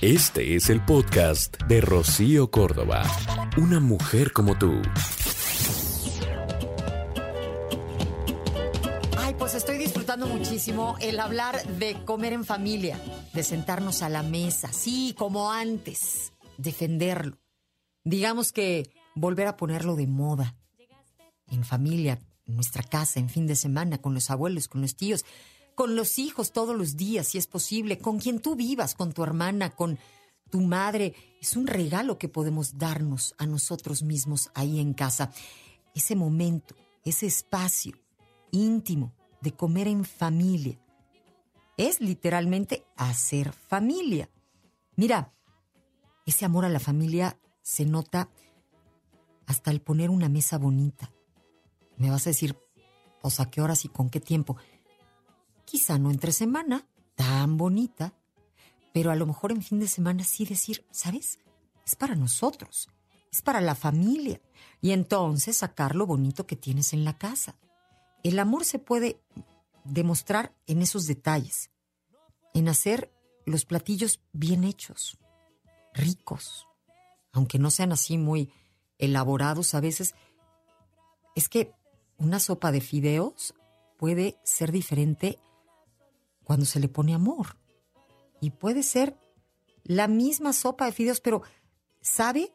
Este es el podcast de Rocío Córdoba. Una mujer como tú. Ay, pues estoy disfrutando muchísimo el hablar de comer en familia, de sentarnos a la mesa, sí, como antes, defenderlo. Digamos que volver a ponerlo de moda. En familia, en nuestra casa, en fin de semana, con los abuelos, con los tíos, con los hijos todos los días, si es posible, con quien tú vivas, con tu hermana, con tu madre. Es un regalo que podemos darnos a nosotros mismos ahí en casa. Ese momento, ese espacio íntimo de comer en familia. Es literalmente hacer familia. Mira, ese amor a la familia se nota hasta el poner una mesa bonita. Me vas a decir, pues a qué horas y con qué tiempo. Quizá no entre semana, tan bonita, pero a lo mejor en fin de semana sí decir, ¿sabes? Es para nosotros, es para la familia. Y entonces sacar lo bonito que tienes en la casa. El amor se puede demostrar en esos detalles, en hacer los platillos bien hechos, ricos, aunque no sean así muy elaborados a veces. Es que una sopa de fideos puede ser diferente cuando se le pone amor. Y puede ser la misma sopa de fideos, pero sabe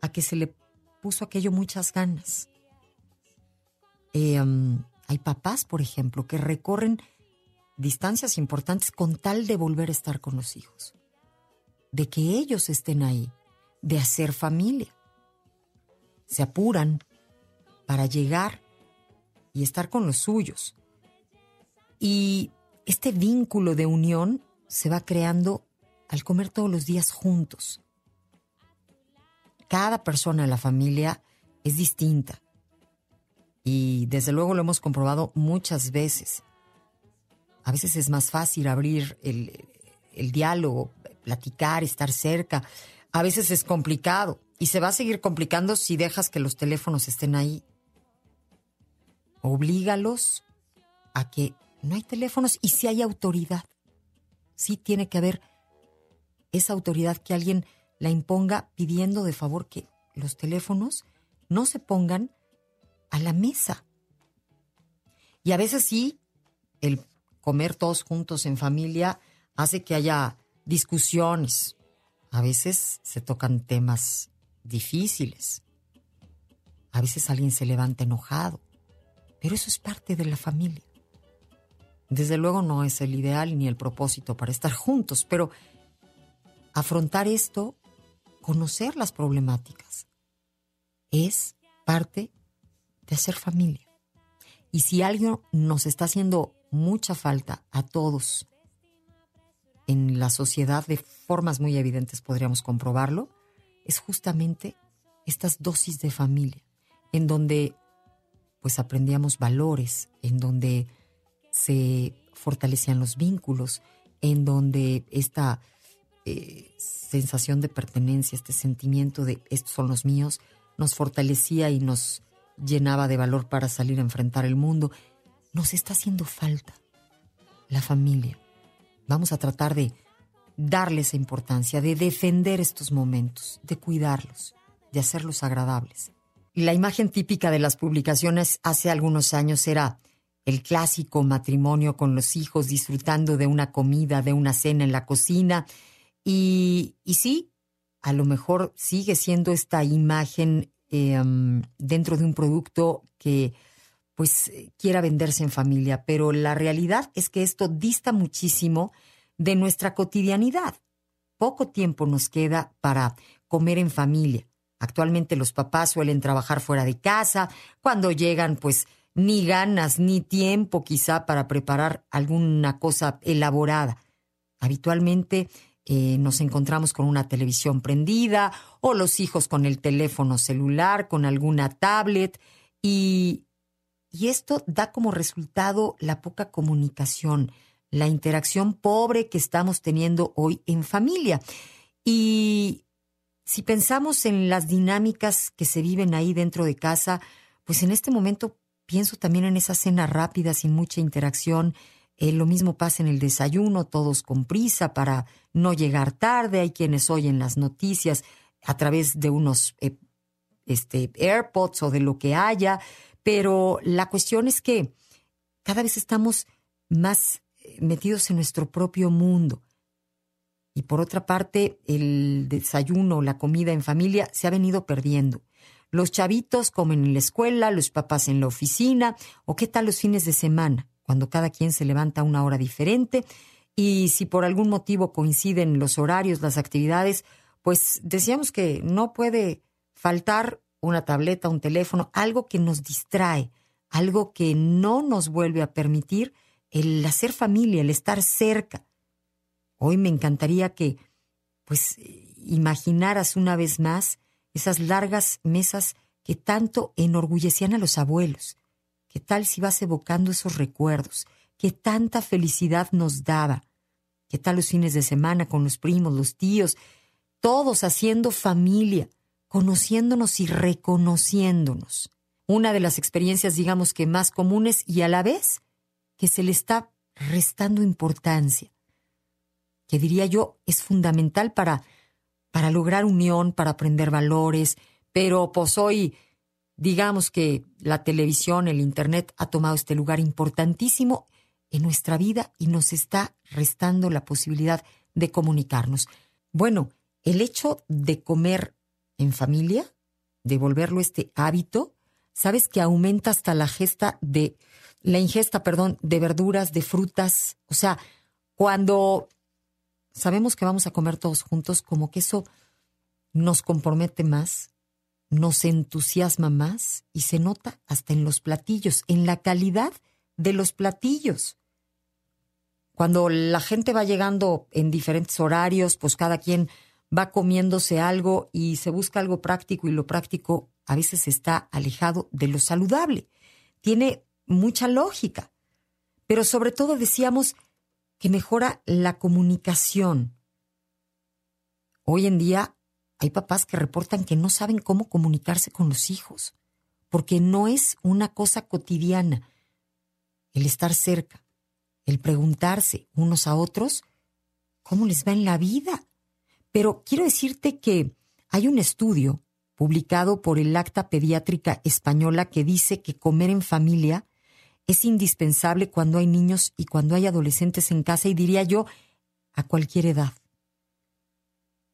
a que se le puso aquello muchas ganas. Um, hay papás, por ejemplo, que recorren distancias importantes con tal de volver a estar con los hijos, de que ellos estén ahí, de hacer familia. Se apuran para llegar y estar con los suyos. Y este vínculo de unión se va creando al comer todos los días juntos. Cada persona de la familia es distinta. Y desde luego lo hemos comprobado muchas veces. A veces es más fácil abrir el, el diálogo, platicar, estar cerca. A veces es complicado y se va a seguir complicando si dejas que los teléfonos estén ahí. Oblígalos a que no hay teléfonos y si hay autoridad. Sí tiene que haber esa autoridad que alguien la imponga pidiendo de favor que los teléfonos no se pongan a la mesa. Y a veces sí, el comer todos juntos en familia hace que haya discusiones. A veces se tocan temas difíciles. A veces alguien se levanta enojado. Pero eso es parte de la familia. Desde luego no es el ideal ni el propósito para estar juntos, pero afrontar esto, conocer las problemáticas, es parte de hacer familia. Y si algo nos está haciendo mucha falta a todos en la sociedad de formas muy evidentes podríamos comprobarlo, es justamente estas dosis de familia, en donde pues aprendíamos valores, en donde se fortalecían los vínculos, en donde esta eh, sensación de pertenencia, este sentimiento de estos son los míos, nos fortalecía y nos llenaba de valor para salir a enfrentar el mundo. Nos está haciendo falta la familia. Vamos a tratar de darle esa importancia, de defender estos momentos, de cuidarlos, de hacerlos agradables. La imagen típica de las publicaciones hace algunos años era el clásico matrimonio con los hijos disfrutando de una comida, de una cena en la cocina. Y, y sí, a lo mejor sigue siendo esta imagen em, dentro de un producto que pues quiera venderse en familia, pero la realidad es que esto dista muchísimo de nuestra cotidianidad. Poco tiempo nos queda para comer en familia. Actualmente los papás suelen trabajar fuera de casa, cuando llegan pues ni ganas ni tiempo quizá para preparar alguna cosa elaborada. Habitualmente eh, nos encontramos con una televisión prendida o los hijos con el teléfono celular, con alguna tablet y, y esto da como resultado la poca comunicación, la interacción pobre que estamos teniendo hoy en familia. Y si pensamos en las dinámicas que se viven ahí dentro de casa, pues en este momento pienso también en esa cena rápida sin mucha interacción. Eh, lo mismo pasa en el desayuno, todos con prisa para no llegar tarde. Hay quienes oyen las noticias a través de unos eh, este, AirPods o de lo que haya. Pero la cuestión es que cada vez estamos más eh, metidos en nuestro propio mundo. Y por otra parte, el desayuno, la comida en familia se ha venido perdiendo. Los chavitos comen en la escuela, los papás en la oficina, o qué tal los fines de semana, cuando cada quien se levanta a una hora diferente y si por algún motivo coinciden los horarios, las actividades, pues decíamos que no puede faltar una tableta, un teléfono, algo que nos distrae, algo que no nos vuelve a permitir el hacer familia, el estar cerca. Hoy me encantaría que, pues, imaginaras una vez más esas largas mesas que tanto enorgullecían a los abuelos. ¿Qué tal si vas evocando esos recuerdos? ¿Qué tanta felicidad nos daba? ¿Qué tal los fines de semana con los primos, los tíos? Todos haciendo familia, conociéndonos y reconociéndonos. Una de las experiencias, digamos que más comunes y a la vez que se le está restando importancia, que diría yo es fundamental para, para lograr unión, para aprender valores, pero pues hoy digamos que la televisión, el Internet ha tomado este lugar importantísimo en nuestra vida y nos está restando la posibilidad de comunicarnos. Bueno, el hecho de comer en familia, de volverlo este hábito, sabes que aumenta hasta la gesta de la ingesta, perdón, de verduras, de frutas, o sea, cuando sabemos que vamos a comer todos juntos, como que eso nos compromete más, nos entusiasma más y se nota hasta en los platillos, en la calidad de los platillos. Cuando la gente va llegando en diferentes horarios, pues cada quien va comiéndose algo y se busca algo práctico y lo práctico a veces está alejado de lo saludable. Tiene mucha lógica. Pero sobre todo decíamos que mejora la comunicación. Hoy en día hay papás que reportan que no saben cómo comunicarse con los hijos, porque no es una cosa cotidiana el estar cerca, el preguntarse unos a otros cómo les va en la vida. Pero quiero decirte que hay un estudio publicado por el Acta Pediátrica Española que dice que comer en familia es indispensable cuando hay niños y cuando hay adolescentes en casa y diría yo a cualquier edad.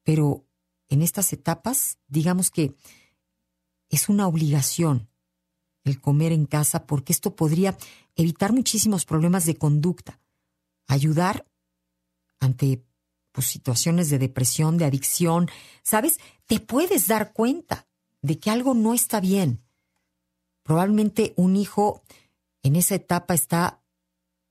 Pero en estas etapas, digamos que es una obligación el comer en casa porque esto podría evitar muchísimos problemas de conducta, ayudar ante pues, situaciones de depresión, de adicción, ¿sabes? Te puedes dar cuenta de que algo no está bien. Probablemente un hijo en esa etapa está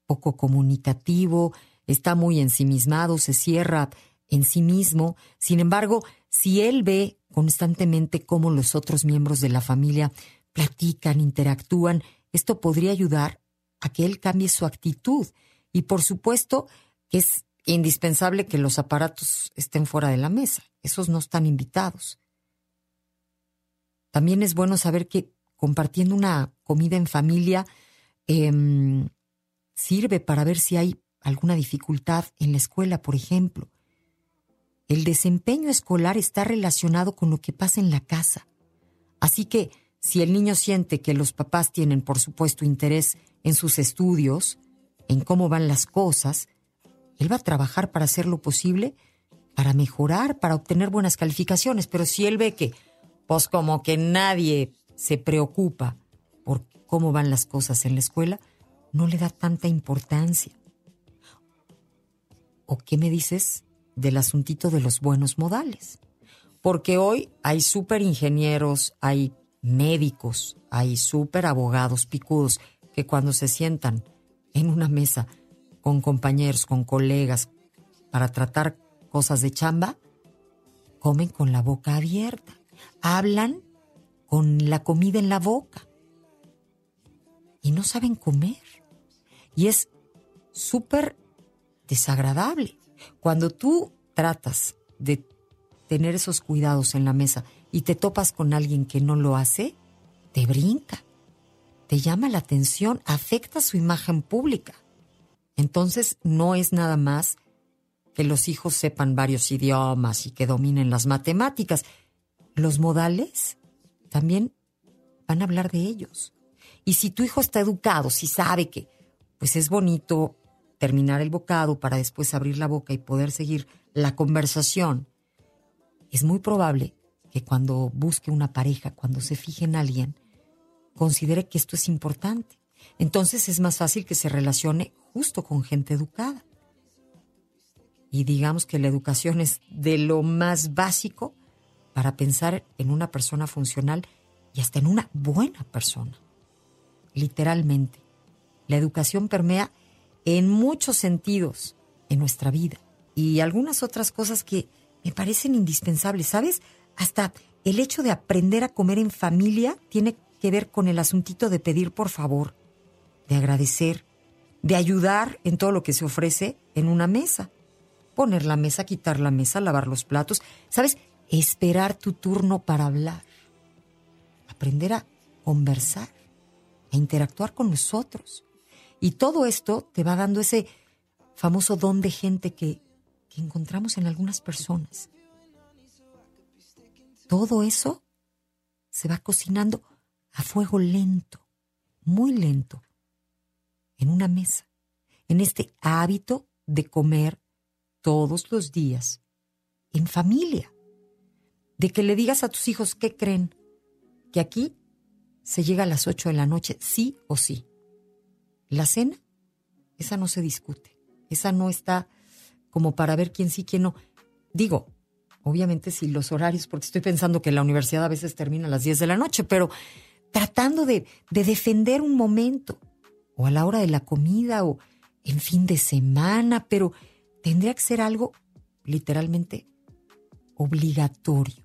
poco comunicativo, está muy ensimismado, se cierra en sí mismo. Sin embargo, si él ve constantemente cómo los otros miembros de la familia platican, interactúan, esto podría ayudar a que él cambie su actitud. Y por supuesto que es indispensable que los aparatos estén fuera de la mesa. Esos no están invitados. También es bueno saber que compartiendo una comida en familia Em, sirve para ver si hay alguna dificultad en la escuela, por ejemplo. El desempeño escolar está relacionado con lo que pasa en la casa. Así que si el niño siente que los papás tienen, por supuesto, interés en sus estudios, en cómo van las cosas, él va a trabajar para hacer lo posible para mejorar, para obtener buenas calificaciones. Pero si él ve que, pues como que nadie se preocupa cómo van las cosas en la escuela, no le da tanta importancia. ¿O qué me dices del asuntito de los buenos modales? Porque hoy hay súper ingenieros, hay médicos, hay súper abogados picudos que cuando se sientan en una mesa con compañeros, con colegas, para tratar cosas de chamba, comen con la boca abierta, hablan con la comida en la boca y no saben comer. Y es súper desagradable. Cuando tú tratas de tener esos cuidados en la mesa y te topas con alguien que no lo hace, te brinca, te llama la atención, afecta su imagen pública. Entonces no es nada más que los hijos sepan varios idiomas y que dominen las matemáticas. Los modales también van a hablar de ellos. Y si tu hijo está educado, si sabe que pues es bonito terminar el bocado para después abrir la boca y poder seguir la conversación, es muy probable que cuando busque una pareja, cuando se fije en alguien, considere que esto es importante. Entonces es más fácil que se relacione justo con gente educada. Y digamos que la educación es de lo más básico para pensar en una persona funcional y hasta en una buena persona. Literalmente. La educación permea en muchos sentidos en nuestra vida y algunas otras cosas que me parecen indispensables, ¿sabes? Hasta el hecho de aprender a comer en familia tiene que ver con el asuntito de pedir por favor, de agradecer, de ayudar en todo lo que se ofrece en una mesa. Poner la mesa, quitar la mesa, lavar los platos, ¿sabes? Esperar tu turno para hablar. Aprender a conversar, a interactuar con los otros. Y todo esto te va dando ese famoso don de gente que, que encontramos en algunas personas. Todo eso se va cocinando a fuego lento, muy lento, en una mesa, en este hábito de comer todos los días, en familia, de que le digas a tus hijos qué creen, que aquí se llega a las 8 de la noche, sí o sí. La cena, esa no se discute, esa no está como para ver quién sí, quién no. Digo, obviamente si los horarios, porque estoy pensando que la universidad a veces termina a las 10 de la noche, pero tratando de, de defender un momento, o a la hora de la comida, o en fin de semana, pero tendría que ser algo literalmente obligatorio.